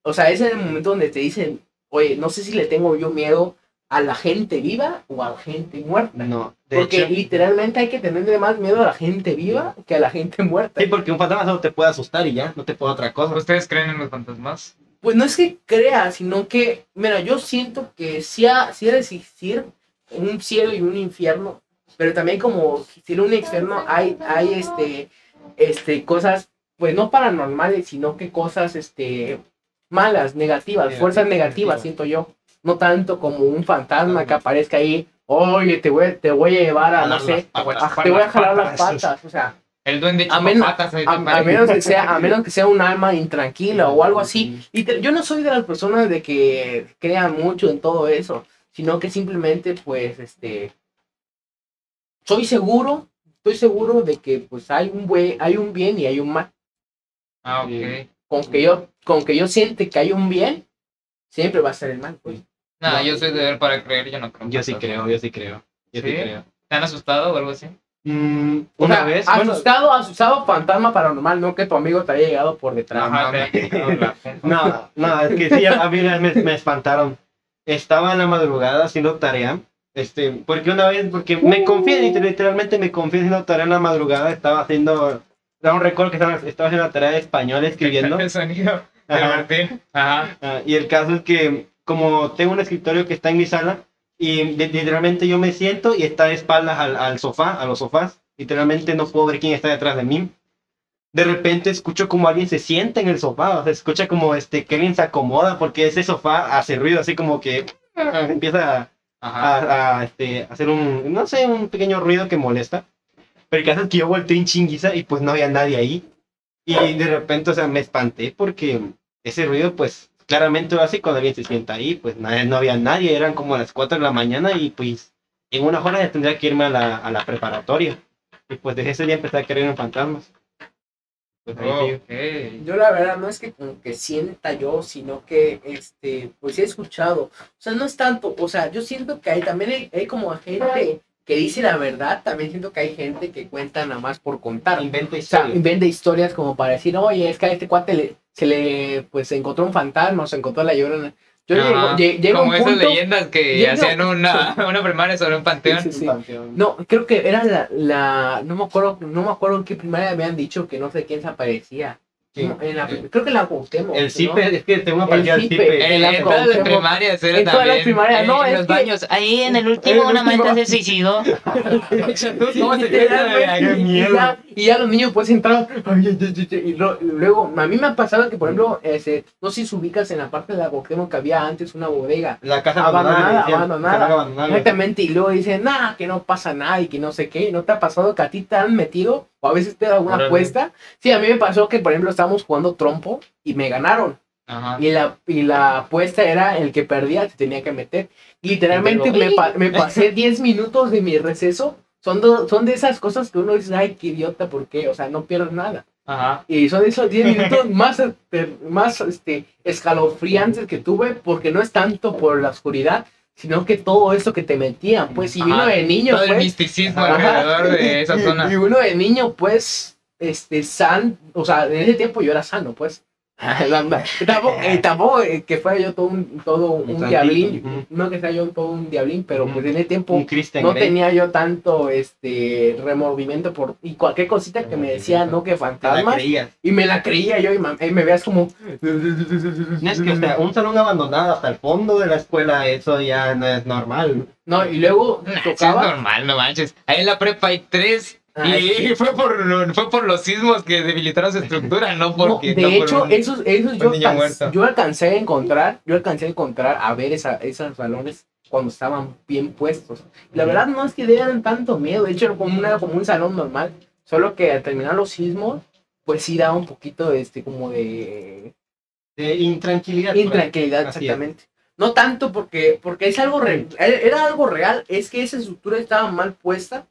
B: O sea, es en el momento donde te dicen, oye, no sé si le tengo yo miedo a la gente viva o a la gente muerta.
C: No, de
B: porque
C: hecho.
B: literalmente hay que tenerle más miedo a la gente viva que a la gente muerta.
C: Sí, porque un fantasma solo te puede asustar y ya, no te puede otra cosa.
A: ¿Ustedes creen en los fantasmas?
B: Pues no es que crea, sino que, mira, yo siento que sí ha, sí ha de existir un cielo y un infierno, pero también como existir un infierno hay, hay este, este, cosas, pues no paranormales, sino que cosas, este, malas, negativas, fuerzas negativas, siento yo. No tanto como un fantasma que aparezca ahí, oye, te voy, te voy a llevar a, no sé, a- te voy a jalar las
C: patas.
B: patas, o sea,
A: El duende
B: A menos-
A: te
B: a, a menos que sea, a menos que sea un alma intranquila o algo así. Y te- yo no soy de las personas de que crean mucho en todo eso, sino que simplemente, pues, este, soy seguro, estoy seguro de que, pues, hay un buen, hay un bien y hay un mal.
A: Ah, ok.
B: Con que yo, con que yo siente que hay un bien, siempre va a ser el mal. Pues.
A: Nada, yo soy de ver para creer, yo no creo.
C: Yo sí creo, yo sí creo. Yo sí,
A: ¿Sí?
C: creo.
A: ¿Te han asustado o algo así?
C: Mm,
B: O
C: una
B: sea,
C: vez, bueno,
B: asustado, asustado, fantasma paranormal, no que tu amigo te haya llegado por detrás.
A: Ajá,
C: no, no, es que sí, a mí me, me espantaron. Estaba en la madrugada haciendo tarea, este, porque una vez, porque me confié, liter- literalmente me confié haciendo tarea en la madrugada, estaba haciendo, da un recuerdo que estaba, estaba haciendo la tarea de español escribiendo.
A: El sonido de
C: Ajá.
A: Martín. Ajá.
C: Ah, y el caso es que, como tengo un escritorio que está en mi sala, y li- literalmente yo me siento y está de espaldas al, al sofá, a los sofás, literalmente no puedo ver quién está detrás de mí. De repente escucho como alguien se sienta en el sofá, o sea, escucha como este, que alguien se acomoda porque ese sofá hace ruido, así como que ah, empieza a, a, a, este, hacer un, no sé, un pequeño ruido que molesta. Pero el caso es que yo volteé en chinguiza y pues no había nadie ahí. Y de repente, o sea, me espanté porque ese ruido, pues claramente hace cuando alguien se sienta ahí, pues nadie, no había nadie, eran como las 4 de la mañana y pues en una hora ya tendría que irme a la, a la preparatoria. Y pues desde ese día empecé a creer en fantasmas. Pues ahí
A: Oh,
C: sigo.
A: ok.
B: Yo la verdad no es que como que sienta yo, sino que este, pues he escuchado. O sea, no es tanto, o sea, yo siento que hay también hay, hay como gente que dice la verdad, también siento que hay gente que cuenta nada más por contar.
C: Inventa
B: O sea,
C: historias.
B: inventa historias como para decir, oye, es que a este cuate le, se le, pues se encontró un fantasma o se encontró la llorona. Yo llego,
A: Como
B: un
A: esas leyendas que
B: Llego-
A: hacían una, una primaria sobre un panteón.
B: Sí, sí, sí.
C: Un panteón.
B: No, creo que era la, la, no me acuerdo, no me acuerdo en qué primaria me han dicho que no sé quién se aparecía.
C: Sí.
B: No, en la- creo que en la Cuauhtémoc,
C: El
B: ¿no?
C: CIPE, es que tengo aparecido el
B: CIPE,
C: CIPE.
B: en la
A: Eh, todas las primarias era
B: En todas las primarias, no,
A: en
B: es
A: los
B: que-
A: baños.
D: Ahí en el último
B: el
D: una
B: último.
D: maestra se suicidó.
A: ¿Cómo se
B: Literalmente,
C: Qué
B: y,
C: miedo.
B: ya, y ya los niños pueden entrar ay, ay, ay, ay, y luego a mí me ha pasado que por ejemplo este, no sé si ubicas en la parte de la Cuauhtémoc que había antes una bodega
C: La casa
B: Abandonada,
C: abandonada.
B: abandonada. exactamente y luego dicen nah que no pasa nada y que no sé qué no te ha pasado que a ti te han metido o a veces te da
A: Órale.
B: apuesta sí a mí me pasó que por ejemplo estábamos jugando trompo y me ganaron
A: Ajá.
B: y la, y la apuesta era el que perdía se tenía que meter. Literalmente me, pa- me pasé 10 minutos de mi receso son, do- son de esas cosas que uno dice, ay, qué idiota, ¿por qué? O sea, no pierdo nada.
A: Ajá.
B: Y son esos 10 minutos más, este, más este, escalofriantes que tuve, porque no es tanto por la oscuridad, sino que todo eso que te metían, pues, y uno de niño,
A: Todo el
B: pues,
A: misticismo
B: Ajá.
A: alrededor de esa
B: y-
A: zona.
B: Y, uno de niño, pues, este, san, o sea, en ese tiempo yo era sano, pues. Tampoco, eh, tampoco, eh, que fuera yo todo un, todo un,
C: santito,
B: diablín, no que sea yo todo un diablín, pero pues en ese tiempo
C: Un
B: no
C: Grey.
B: tenía yo tanto este remordimiento por y cualquier cosita que me decía no que
C: creías.
B: y me la creía yo y, me veas como
C: No es que, o sea, un salón abandonado hasta el fondo de la escuela, eso ya no es normal.
B: no y luego
A: sí es
B: tocaba
A: normal, no manches. Ahí en la prepa hay tres.
B: Ay,
A: y fue por, fue por los sismos que debilitaron su estructura, no
B: No,
A: porque.
B: de
A: no por
B: hecho,
A: un-
B: esos, esos yo, yo alcancé a encontrar, yo alcancé a encontrar a ver esa, esos salones cuando estaban bien puestos. La verdad no es que dieran tanto miedo, de hecho era como, una, como un salón normal, solo que al terminar los sismos, pues sí da un poquito este como de
C: De intranquilidad. pues.
B: intranquilidad exactamente. No tanto porque, porque es algo re- era algo real, es que esa estructura estaba mal puesta.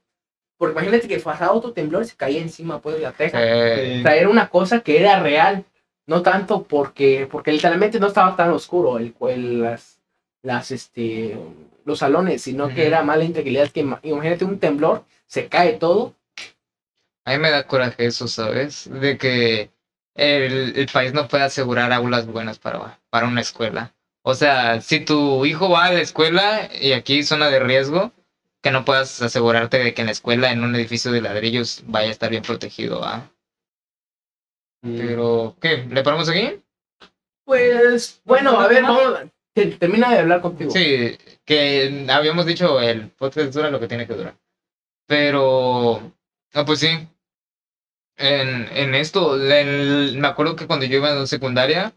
B: Porque imagínate que pasaba otro temblor y se caía encima pues de la teja.
A: Eh,
B: O sea, era una cosa que era real, no tanto porque, porque literalmente no estaba tan oscuro el, el- las, las, este, los salones, sino que era mala intranquilidad que ima- imagínate un temblor, se cae todo.
A: a mí me da coraje eso, ¿sabes? De que el, el país no puede asegurar aulas buenas para, para una escuela. O sea, si tu hijo va a la escuela y aquí zona de riesgo, que no puedas asegurarte de que en la escuela, en un edificio de ladrillos, vaya a estar bien protegido, ¿ah?
C: Mm.
A: Pero, ¿qué? ¿Le paramos aquí?
B: Pues, bueno, a ver, vamos, te- termina de hablar contigo.
A: Sí, que habíamos dicho el podcast dura lo que tiene que durar. Pero, ah, pues sí. En, en esto, me acuerdo que cuando yo iba en secundaria,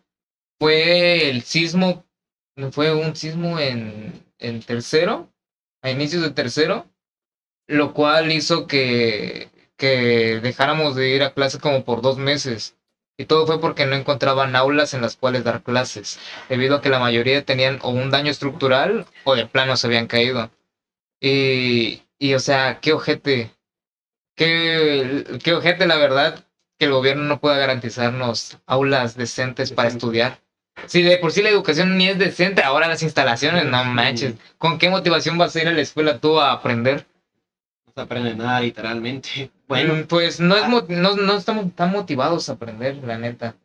A: fue el sismo, fue un sismo en, en tercero, a inicios de tercero, lo cual hizo que, que dejáramos de ir a clases como por dos meses. Y todo fue porque no encontraban aulas en las cuales dar clases, debido a que la mayoría tenían o un daño estructural o de plano se habían caído. Y, y o sea, qué ojete, qué, qué ojete la verdad que el gobierno no pueda garantizarnos aulas decentes para estudiar. Si de por sí la educación ni es decente, ahora las instalaciones, no manches. ¿Con qué motivación vas a ir a la escuela tú a aprender?
C: No se aprende nada, literalmente. Bueno,
A: Mm, pues no, es mo- no, no estamos tan motivados a aprender, la neta.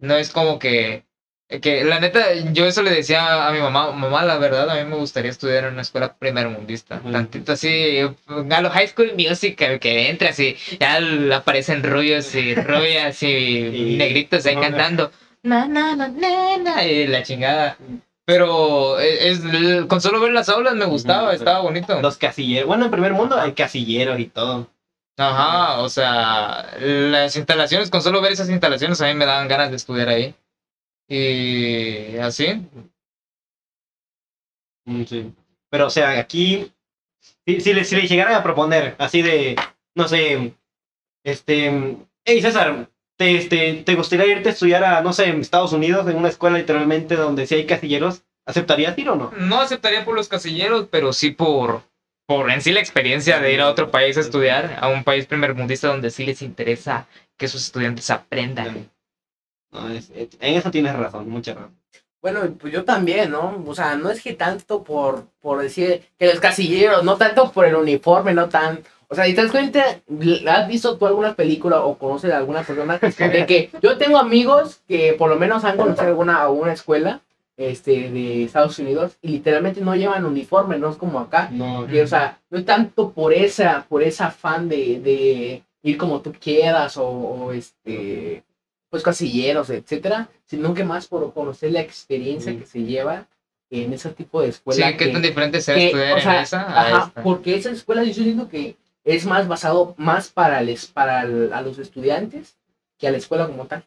A: No es como que, que, la neta, yo eso le decía a mi mamá, mamá, la verdad, a mí me gustaría estudiar en una escuela primermundista.
C: Ujú.
A: Tantito así, a lo High School Musical, que entras y ya aparecen rubios y rubias y,
C: Y-
A: negritos ahí
C: no,
A: cantando. Na, na, na, na, y la chingada. Pero es, es- con solo ver las aulas me gustaba, estaba bonito.
C: los casilleros. Bueno, en primer mundo hay casilleros y todo.
A: Ajá, o sea, las instalaciones, con solo ver esas instalaciones a mí me daban ganas de estudiar ahí. Y así.
C: Mm, Sí. Pero, o sea, aquí, si, si le, si le llegaran a proponer así de, no sé, este, hey César, ¿te, este, ¿te gustaría irte a estudiar a, no sé, en Estados Unidos, en una escuela literalmente donde sí hay casilleros? ¿Aceptarías ir o no?
A: No aceptaría por los casilleros, pero sí por, por en sí la experiencia de ir a otro país a estudiar, a un país primermundista donde sí les interesa que sus estudiantes aprendan.
C: No, es- es- en eso tienes razón, mucha razón.
B: Bueno, pues yo también, ¿no? O sea, no es que tanto por, por decir que los casilleros, no tanto por el uniforme, no tan... O sea, si te das cuenta, ¿has visto tú alguna película o conoces a alguna persona de que yo tengo amigos que por lo menos han conocido alguna, alguna escuela este, de Estados Unidos y literalmente no llevan uniforme, no es como acá.
C: No,
B: Y, o sea, no es tanto por esa, por ese afán de, de ir como tú quieras o, o, este, pues casilleros, etcétera, sino que más por conocer la experiencia que se lleva en ese tipo de
A: Sí,
B: escuela.
A: qué
B: que-
A: tan diferente será estudiar
B: o sea,
A: en esa a
B: ajá,
A: esta.
B: porque esa escuela yo siento que es más basado más para, les, para el- a los estudiantes que a la escuela como tal.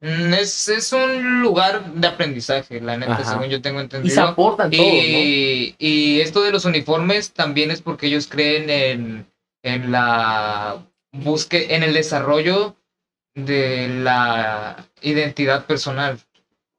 A: Mm, Es, es un lugar de aprendizaje, la neta,
B: Ajá.
A: según yo tengo
B: Y se
A: entendido.
B: aportan todos, ¿no?
A: Y, y esto de los uniformes también es porque ellos creen en, en la busque, en el desarrollo de la identidad personal.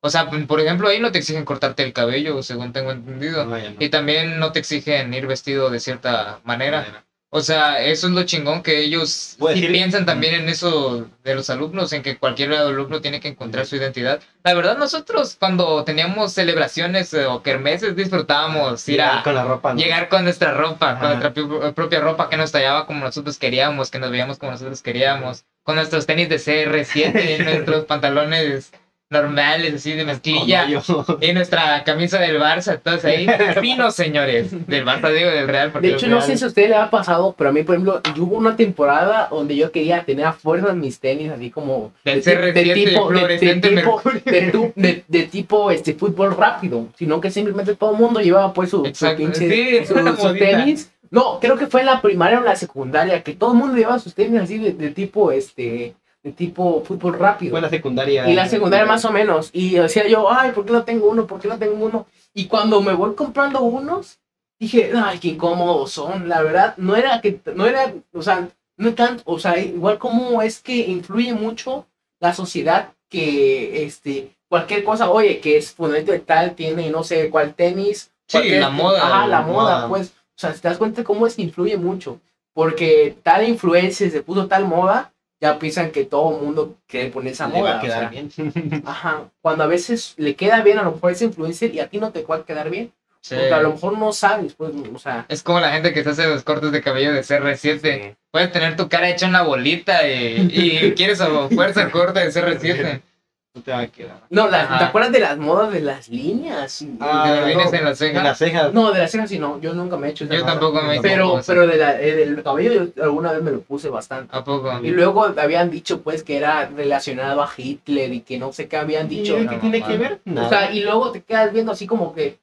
A: O sea, por ejemplo, ahí no te exigen cortarte el cabello, según tengo entendido.
C: no, ya no.
A: Y también no te exigen ir vestido de cierta manera. O sea, eso es lo chingón que ellos sí piensan también en eso de los alumnos, en que cualquier alumno tiene que encontrar su identidad. La verdad, nosotros cuando teníamos celebraciones eh, o kermeses disfrutábamos ir a
C: con la ropa. ¿no?
A: llegar con nuestra ropa, con nuestra pi- propia ropa que nos tallaba como nosotros queríamos, que nos veíamos como nosotros queríamos, con nuestros tenis de CR7, nuestros pantalones normales, así de mezclilla.
C: Mayo.
A: Y nuestra camisa del Barça, todos ahí. Finos, señores. Del Barça, digo, del Real. Porque
B: De hecho, no sé si a usted le ha pasado, pero a mí, por ejemplo, yo hubo una temporada donde yo quería tener a fuerzas mis tenis, así como
A: Del
B: de,
A: CR7
B: de tipo, de, de tipo, de, de- de tipo este fútbol rápido, sino que simplemente todo el mundo llevaba pues su, su pinche
A: sí,
B: su-
A: modita.
B: tenis. No, creo que fue en la primaria o en la secundaria que todo el mundo llevaba sus tenis así de, de tipo este de tipo fútbol rápido.
C: Fue la secundaria.
B: Y la secundaria más o menos. Y decía yo, ay, ¿por qué no tengo uno? ¿Por qué no tengo uno? Y cuando me voy comprando unos, dije, ay, qué incómodos son. La verdad, no era que, no era, o sea, no tanto, o sea, igual como es que influye mucho la sociedad que, este, cualquier cosa, oye, que es fundamento de tal, tiene no sé cuál tenis.
A: Sí,
B: cualquier-
A: la moda,
B: Ajá, la
C: la
B: moda,
C: moda.
B: pues. O sea, te das cuenta cómo es que influye mucho. Porque tal influencia se puso tal moda, ya piensan que todo el mundo quiere poner esa
C: Le va
B: moda. o sea.
C: bien.
B: Ajá, cuando a veces le queda bien a lo mejor ese influencer y a ti no te va a quedar bien,
A: Sí.
B: porque a lo mejor no sabes, pues, o sea,
A: Es como la gente que se hace los cortes de cabello de CR7. Puedes tener tu cara hecha una bolita y, y quieres a fuerza el corte de CR7.
C: No te va a quedar.
B: no. ¿te acuerdas de las modas de las líneas?
C: Ah,
A: Te lo vienes
B: no,
A: en
C: las cejas.
B: no, de las cejas sí no, yo nunca me he hecho esa
A: Yo tampoco me hice
B: Pero,
A: cosas.
B: pero de la, eh, del cabello yo alguna vez me lo puse bastante.
A: ¿A poco?
B: Y luego habían dicho pues que era relacionado a Hitler y que no sé qué habían dicho.
C: ¿Y
A: no,
C: ¿Qué tiene
A: no,
C: que ver?
B: O
C: Nada.
B: sea, y luego te quedas viendo así como que,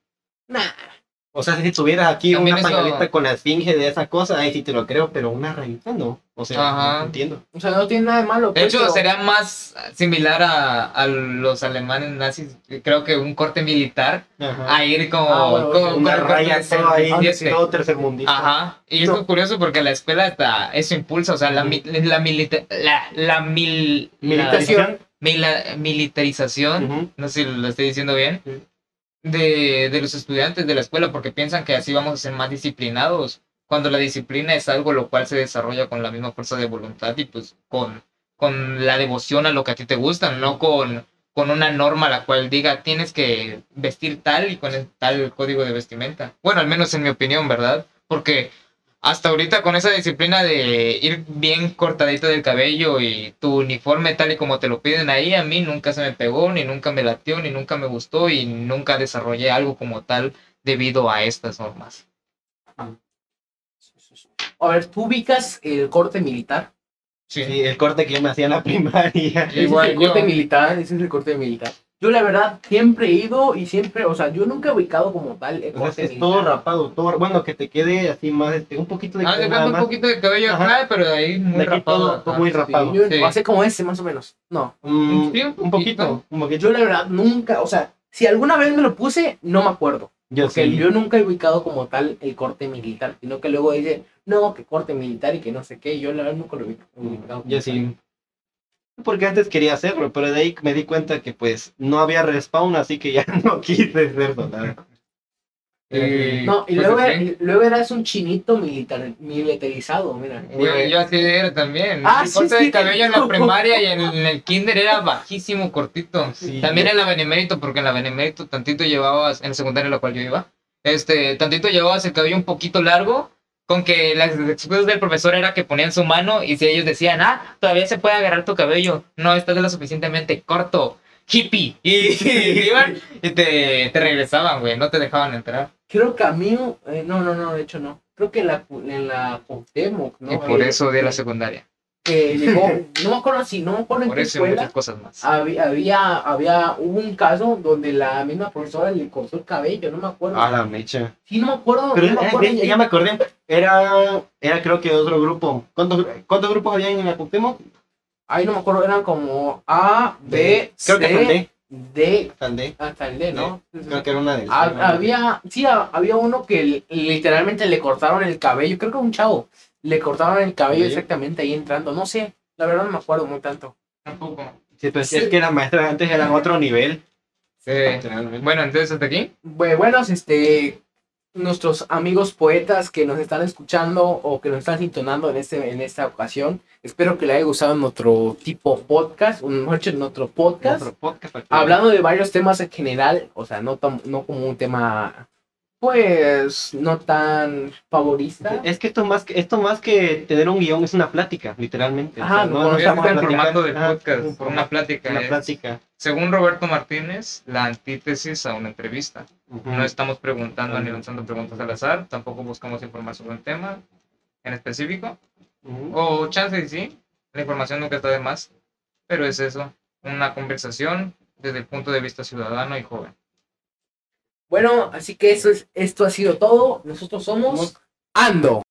B: nah,
C: O sea, si tuvieras aquí
A: También
C: una
A: eso-
C: pañaleta con la esfinge de esa cosa, ahí sí te lo creo, pero una rayita no. O sea,
A: Ajá.
C: no entiendo.
B: o sea, no tiene nada de malo.
A: De
B: pues,
A: hecho,
B: pero-
A: sería más similar a, a los alemanes nazis. Creo que un corte militar
C: Ajá.
A: a ir como,
B: Ah, bueno,
A: como
B: ok.
A: con
C: una raya todo ahí,
A: CR7.
C: todo tercermundista.
A: Ajá. Y es
B: No.
A: muy curioso porque la escuela está, eso impulsa, o sea, la, mi- la, milita- la, la mil, la-
C: Militarización.
A: no sé si lo estoy diciendo bien,
C: Sí.
A: De, de los estudiantes de la escuela porque piensan que así vamos a ser más disciplinados, cuando la disciplina es algo lo cual se desarrolla con la misma fuerza de voluntad y pues con, con la devoción a lo que a ti te gusta, no con, con una norma la cual diga tienes que vestir tal y con el tal código de vestimenta. Bueno, al menos en mi opinión, ¿verdad? Porque hasta ahorita con esa disciplina de ir bien cortadito del cabello y tu uniforme tal y como te lo piden ahí, a mí nunca se me pegó, ni nunca me latió, ni nunca me gustó y nunca desarrollé algo como tal debido a estas normas.
B: A ver, ¿tú ubicas el corte militar?
A: Sí,
C: Sí, el corte que yo me hacía en la primaria.
B: Ese
A: Igual
B: es el corte
A: yo.
B: militar, ese es el corte militar. Yo la verdad siempre he ido y siempre, o sea, yo nunca he ubicado como tal el
C: O sea,
B: corte
C: es
B: militar.
C: todo rapado, todo, bueno, que te quede así más, este, un poquito de
A: Ah,
C: nada
A: falta un
C: más.
A: poquito de cabello
C: Ajá.
A: acá, pero de ahí muy
C: De aquí
A: rapado.
C: todo- muy
B: Sí,
C: rapado.
B: yo
A: Sí.
B: hace como ese más o menos. No,
C: Mm,
A: Sí, un
C: un
A: poquito.
C: poquito, un poquito.
B: yo la verdad nunca, o sea, si alguna vez me lo puse, no me acuerdo.
C: Yo
B: Porque
C: sí.
B: yo nunca he ubicado como tal el corte militar, sino que luego dice, no, que corte militar y que no sé qué. Yo la verdad nunca lo he ubic- ubicado. como
C: Yo sí. Porque antes quería hacerlo, pero de ahí me di cuenta que pues no había respawn, así que ya no quise ser soldado.
A: Y,
B: No, y
A: pues,
B: luego, era- luego eras un chinito militar, militarizado, mira.
A: Yo, yo así era también.
B: Ah,
A: el
B: sí,
A: corte
B: sí.
A: de cabello en la primaria y en, en el kinder era bajísimo, cortito.
C: Sí.
A: También en la benemérito, porque en la benemérito tantito llevabas, en la secundaria en la cual yo iba, este, tantito llevabas el cabello un poquito largo, con que las excusas del profesor era que ponían su mano y si ellos decían, ah, todavía se puede agarrar tu cabello, no, estás de lo suficientemente corto, hippie, y, iban y te, te regresaban, güey, no te dejaban entrar.
B: Creo que a mí, eh, no, no, no, de hecho no. Creo que en la, en la Cuauhtémoc, ¿no?
A: y por
B: Eh,
A: eso odié la secundaria,
B: Que llegó, no me acuerdo si, no me acuerdo en
A: por
B: qué
A: eso y muchas
B: escuela.
A: cosas más.
B: Había, había, había, hubo un caso donde la misma profesora le cortó el cabello, no me acuerdo.
C: A la mecha.
B: Sí, no me acuerdo.
C: Pero
B: no me acuerdo
C: eh, ya me acordé, era, era creo que otro grupo. ¿Cuántos, cuántos grupos había en la Cuauhtémoc?
B: Ahí no me acuerdo, eran como A, B,
C: Creo que hasta el
B: C,
C: D.
B: D,
C: hasta el D.
B: hasta el D, ¿no?
C: Creo que era una de
B: Ha- Había, sí, ha- había uno que li- literalmente le cortaron el cabello, creo que un chavo, le cortaron el cabello exactamente ahí entrando, no sé, la verdad no me acuerdo muy tanto.
A: Tampoco.
C: Sí, sí, es que las maestras antes eran otro nivel.
A: Sí.
C: literalmente.
A: Bueno, entonces hasta aquí.
B: Bu- Bueno, este, nuestros amigos poetas que nos están escuchando o que nos están sintonando en, este, en esta ocasión. Espero que les haya gustado nuestro tipo podcast, un nuestro podcast.
C: Otro podcast.
B: Hablando de varios temas en general, o sea, no, no como un tema, pues, no tan favorista.
C: Es que esto más que esto más que tener un guion es una plática, literalmente.
B: Ajá,
C: no,
B: bueno,
C: no
A: Este
C: estamos platicando,
A: formato
C: ajá,
A: podcast,
C: un
A: una plática.
C: Una
A: es,
C: plática.
A: Según Roberto Martínez, la antítesis a una entrevista. No estamos preguntando ni lanzando preguntas al azar, tampoco buscamos informar sobre un tema en específico. O chance y sí, la información nunca está de más, pero es eso, una conversación desde el punto de vista ciudadano y joven.
B: Bueno, así que eso es, esto ha sido todo. Nosotros somos Ando.